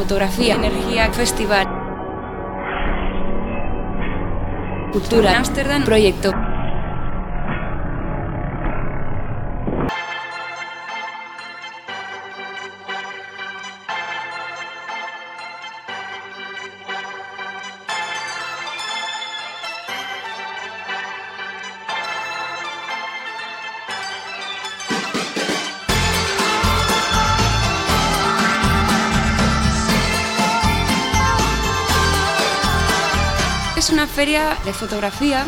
fotografía, energía, festival. Cultura, Ámsterdam, proyecto. Es una feria de fotografía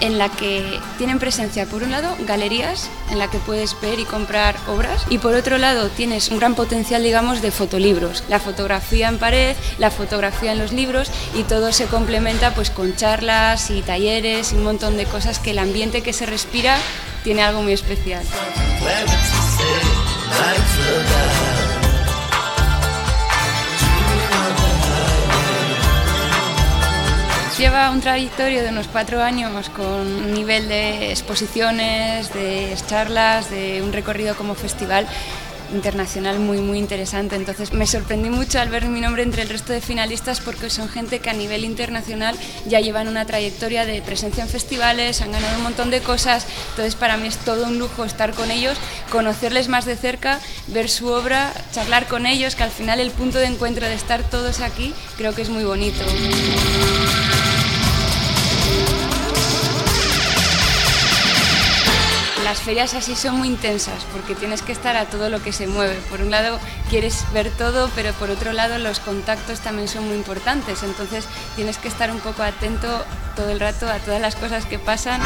en la que tienen presencia, por un lado, galerías en la que puedes ver y comprar obras y por otro lado tienes un gran potencial, digamos, de fotolibros, la fotografía en pared, la fotografía en los libros y todo se complementa pues con charlas y talleres y un montón de cosas que el ambiente que se respira tiene algo muy especial. Un trayectorio de unos cuatro años con un nivel de exposiciones, de charlas, de un recorrido como festival internacional muy muy interesante. Entonces me sorprendí mucho al ver mi nombre entre el resto de finalistas porque son gente que a nivel internacional ya llevan una trayectoria de presencia en festivales, han ganado un montón de cosas. Entonces para mí es todo un lujo estar con ellos, conocerles más de cerca, ver su obra, charlar con ellos, que al final el punto de encuentro de estar todos aquí creo que es muy bonito. Las ferias así son muy intensas porque tienes que estar a todo lo que se mueve. Por un lado quieres ver todo, pero por otro lado los contactos también son muy importantes. Entonces tienes que estar un poco atento todo el rato a todas las cosas que pasan.